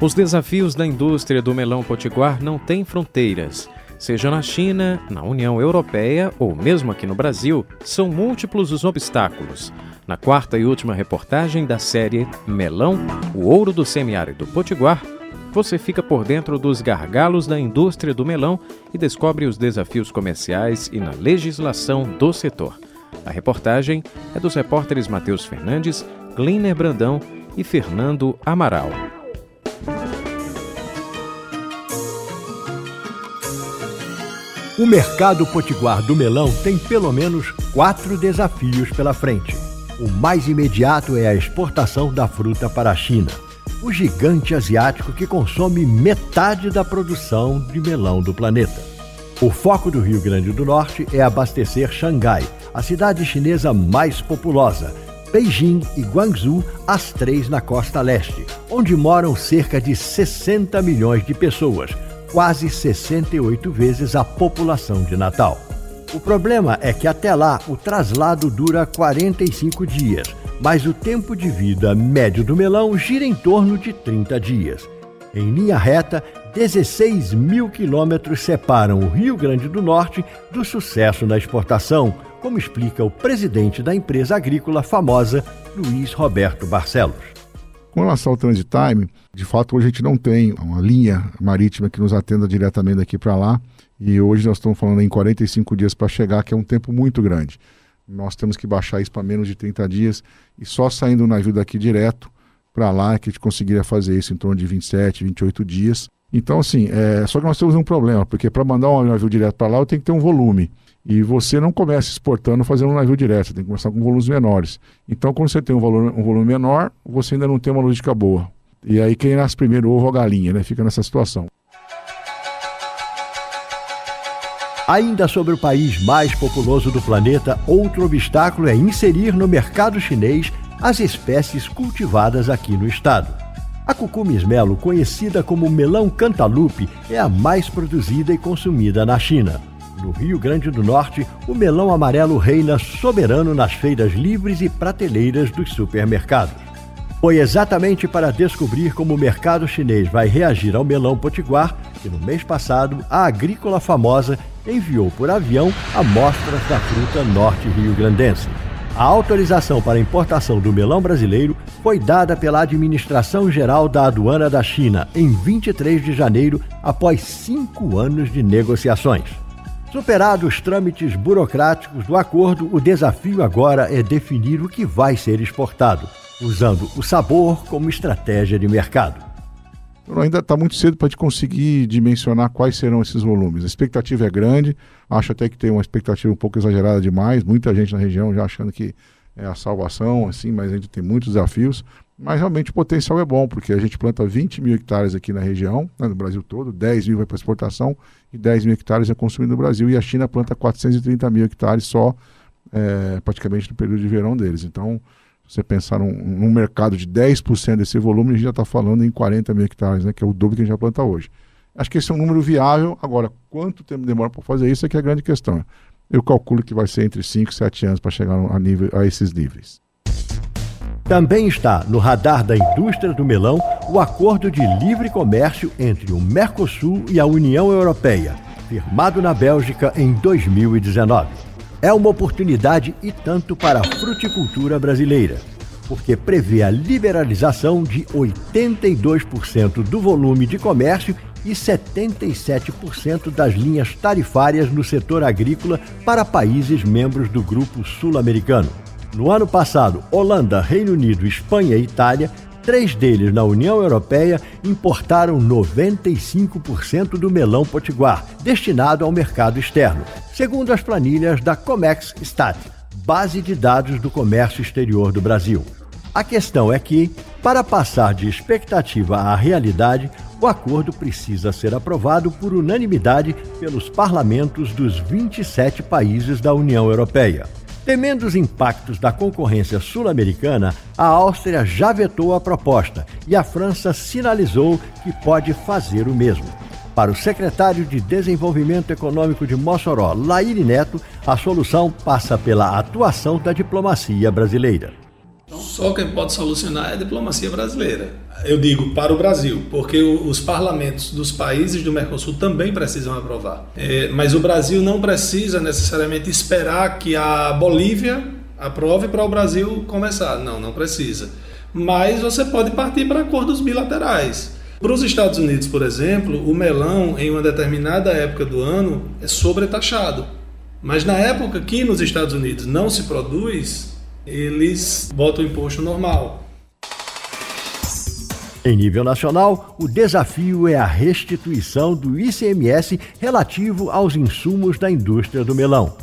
Os desafios da indústria do melão potiguar não têm fronteiras. Seja na China, na União Europeia ou mesmo aqui no Brasil, são múltiplos os obstáculos. Na quarta e última reportagem da série Melão, o ouro do semiárido potiguar, você fica por dentro dos gargalos da indústria do melão e descobre os desafios comerciais e na legislação do setor. A reportagem é dos repórteres Matheus Fernandes, Gliner Brandão e Fernando Amaral. O mercado potiguar do melão tem pelo menos quatro desafios pela frente. O mais imediato é a exportação da fruta para a China, o gigante asiático que consome metade da produção de melão do planeta. O foco do Rio Grande do Norte é abastecer Xangai, a cidade chinesa mais populosa, Beijing e Guangzhou, as três na costa leste, onde moram cerca de 60 milhões de pessoas quase 68 vezes a população de Natal. O problema é que até lá o traslado dura 45 dias, mas o tempo de vida médio do melão gira em torno de 30 dias. Em linha reta, 16 mil quilômetros separam o Rio Grande do Norte do sucesso na exportação, como explica o presidente da empresa agrícola famosa, Luiz Roberto Barcelos. Com relação ao transit time, de fato hoje a gente não tem uma linha marítima que nos atenda diretamente daqui para lá. E hoje nós estamos falando em 45 dias para chegar, que é um tempo muito grande. Nós temos que baixar isso para menos de 30 dias e só saindo o navio daqui direto para lá é que a gente conseguiria fazer isso em torno de 27, 28 dias. Então, assim, é... só que nós temos um problema, porque para mandar um navio direto para lá eu tenho que ter um volume. E você não começa exportando fazendo um navio direto, você tem que começar com volumes menores. Então, quando você tem um, valor, um volume menor, você ainda não tem uma logística boa. E aí quem nasce primeiro, ovo ou galinha, né? Fica nessa situação. Ainda sobre o país mais populoso do planeta, outro obstáculo é inserir no mercado chinês as espécies cultivadas aqui no estado. A cucumismelo, conhecida como melão cantalupe, é a mais produzida e consumida na China. No Rio Grande do Norte, o melão amarelo reina soberano nas feiras livres e prateleiras dos supermercados. Foi exatamente para descobrir como o mercado chinês vai reagir ao melão potiguar que, no mês passado, a agrícola famosa enviou por avião amostras da fruta norte-rio-grandense. A autorização para importação do melão brasileiro foi dada pela Administração Geral da Aduana da China em 23 de janeiro, após cinco anos de negociações. Superados os trâmites burocráticos do acordo, o desafio agora é definir o que vai ser exportado, usando o sabor como estratégia de mercado. Ainda está muito cedo para gente conseguir dimensionar quais serão esses volumes. A expectativa é grande, acho até que tem uma expectativa um pouco exagerada demais, muita gente na região já achando que é a salvação, assim, mas a gente tem muitos desafios. Mas realmente o potencial é bom, porque a gente planta 20 mil hectares aqui na região, né, no Brasil todo, 10 mil vai para exportação e 10 mil hectares é consumido no Brasil. E a China planta 430 mil hectares só, é, praticamente no período de verão deles. Então, se você pensar num, num mercado de 10% desse volume, a gente já está falando em 40 mil hectares, né, que é o dobro que a gente já planta hoje. Acho que esse é um número viável. Agora, quanto tempo demora para fazer isso é que é a grande questão. Eu calculo que vai ser entre 5 e 7 anos para chegar a, nível, a esses níveis. Também está no radar da indústria do melão o acordo de livre comércio entre o Mercosul e a União Europeia, firmado na Bélgica em 2019. É uma oportunidade e tanto para a fruticultura brasileira, porque prevê a liberalização de 82% do volume de comércio e 77% das linhas tarifárias no setor agrícola para países membros do Grupo Sul-Americano. No ano passado, Holanda, Reino Unido, Espanha e Itália, três deles na União Europeia, importaram 95% do melão potiguar, destinado ao mercado externo, segundo as planilhas da Comex Stat, base de dados do comércio exterior do Brasil. A questão é que, para passar de expectativa à realidade, o acordo precisa ser aprovado por unanimidade pelos parlamentos dos 27 países da União Europeia. Temendo os impactos da concorrência sul-americana, a Áustria já vetou a proposta e a França sinalizou que pode fazer o mesmo. Para o secretário de Desenvolvimento Econômico de Mossoró, Laíri Neto, a solução passa pela atuação da diplomacia brasileira. Só quem pode solucionar é a diplomacia brasileira. Eu digo para o Brasil, porque os parlamentos dos países do Mercosul também precisam aprovar. É, mas o Brasil não precisa necessariamente esperar que a Bolívia aprove para o Brasil começar. Não, não precisa. Mas você pode partir para acordos bilaterais. Para os Estados Unidos, por exemplo, o melão em uma determinada época do ano é sobretaxado. Mas na época que nos Estados Unidos não se produz, eles botam o imposto normal. Em nível nacional, o desafio é a restituição do ICMS relativo aos insumos da indústria do melão.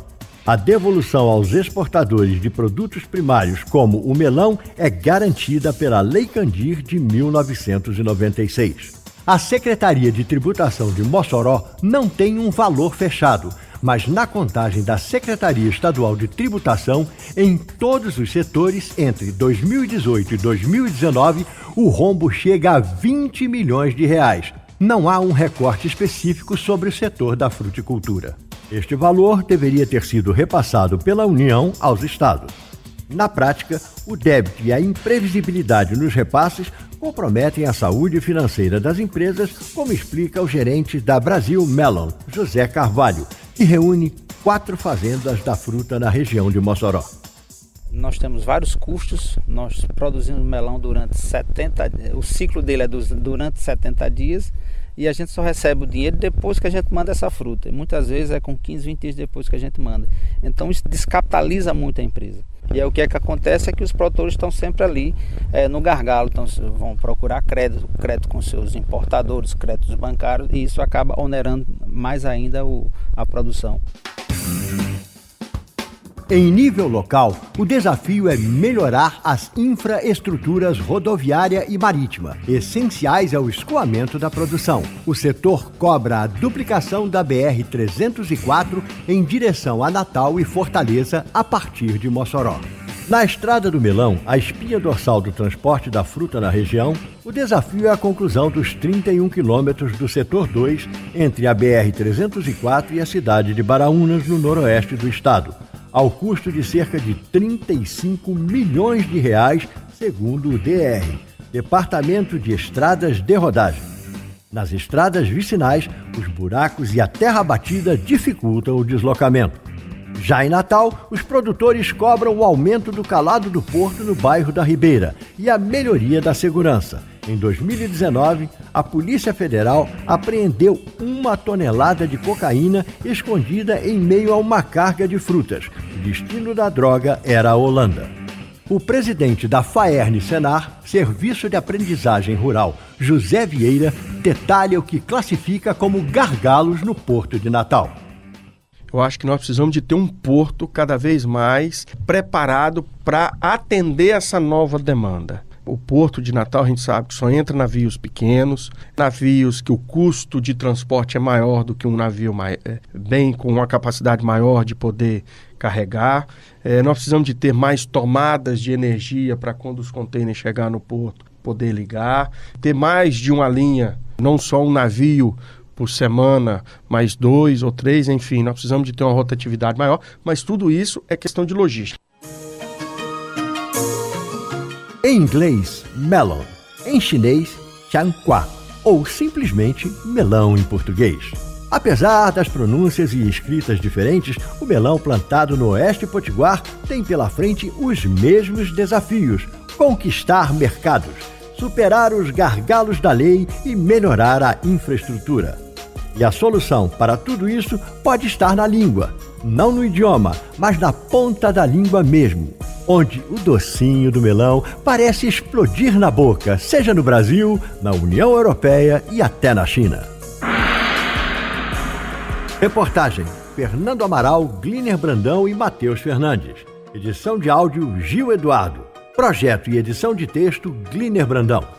A devolução aos exportadores de produtos primários, como o melão, é garantida pela Lei Candir de 1996. A Secretaria de Tributação de Mossoró não tem um valor fechado, mas na contagem da Secretaria Estadual de Tributação, em todos os setores entre 2018 e 2019, o rombo chega a 20 milhões de reais. Não há um recorte específico sobre o setor da fruticultura. Este valor deveria ter sido repassado pela União aos estados. Na prática, o débito e a imprevisibilidade nos repasses comprometem a saúde financeira das empresas, como explica o gerente da Brasil Melon, José Carvalho, que reúne quatro fazendas da fruta na região de Mossoró. Nós temos vários custos, nós produzimos melão durante 70, o ciclo dele é durante 70 dias e a gente só recebe o dinheiro depois que a gente manda essa fruta. E muitas vezes é com 15, 20 dias depois que a gente manda. Então isso descapitaliza muito a empresa. E aí o que é que acontece é que os produtores estão sempre ali é, no gargalo, então vão procurar crédito, crédito com seus importadores, créditos bancários, e isso acaba onerando mais ainda o, a produção. Em nível local, o desafio é melhorar as infraestruturas rodoviária e marítima, essenciais ao escoamento da produção. O setor cobra a duplicação da BR-304 em direção a Natal e Fortaleza a partir de Mossoró. Na Estrada do Melão, a espinha dorsal do transporte da fruta na região, o desafio é a conclusão dos 31 quilômetros do setor 2 entre a BR-304 e a cidade de Baraunas, no noroeste do estado ao custo de cerca de 35 milhões de reais, segundo o DR, Departamento de Estradas de Rodagem. Nas estradas vicinais, os buracos e a terra batida dificultam o deslocamento. Já em Natal, os produtores cobram o aumento do calado do porto no bairro da Ribeira e a melhoria da segurança. Em 2019, a Polícia Federal apreendeu uma tonelada de cocaína escondida em meio a uma carga de frutas. Destino da droga era a Holanda. O presidente da Faerne Senar, Serviço de Aprendizagem Rural, José Vieira, detalha o que classifica como gargalos no Porto de Natal. Eu acho que nós precisamos de ter um porto cada vez mais preparado para atender essa nova demanda. O porto de Natal, a gente sabe que só entra navios pequenos, navios que o custo de transporte é maior do que um navio mais, é, bem com uma capacidade maior de poder carregar. É, nós precisamos de ter mais tomadas de energia para quando os contêineres chegar no porto poder ligar, ter mais de uma linha, não só um navio por semana, mais dois ou três, enfim, nós precisamos de ter uma rotatividade maior, mas tudo isso é questão de logística. Em inglês, melon. Em chinês, chanqua. Ou simplesmente melão em português. Apesar das pronúncias e escritas diferentes, o melão plantado no Oeste Potiguar tem pela frente os mesmos desafios: conquistar mercados, superar os gargalos da lei e melhorar a infraestrutura. E a solução para tudo isso pode estar na língua, não no idioma, mas na ponta da língua mesmo, onde o docinho do melão parece explodir na boca, seja no Brasil, na União Europeia e até na China. Reportagem: Fernando Amaral, Gliner Brandão e Matheus Fernandes. Edição de áudio: Gil Eduardo. Projeto e edição de texto: Gliner Brandão.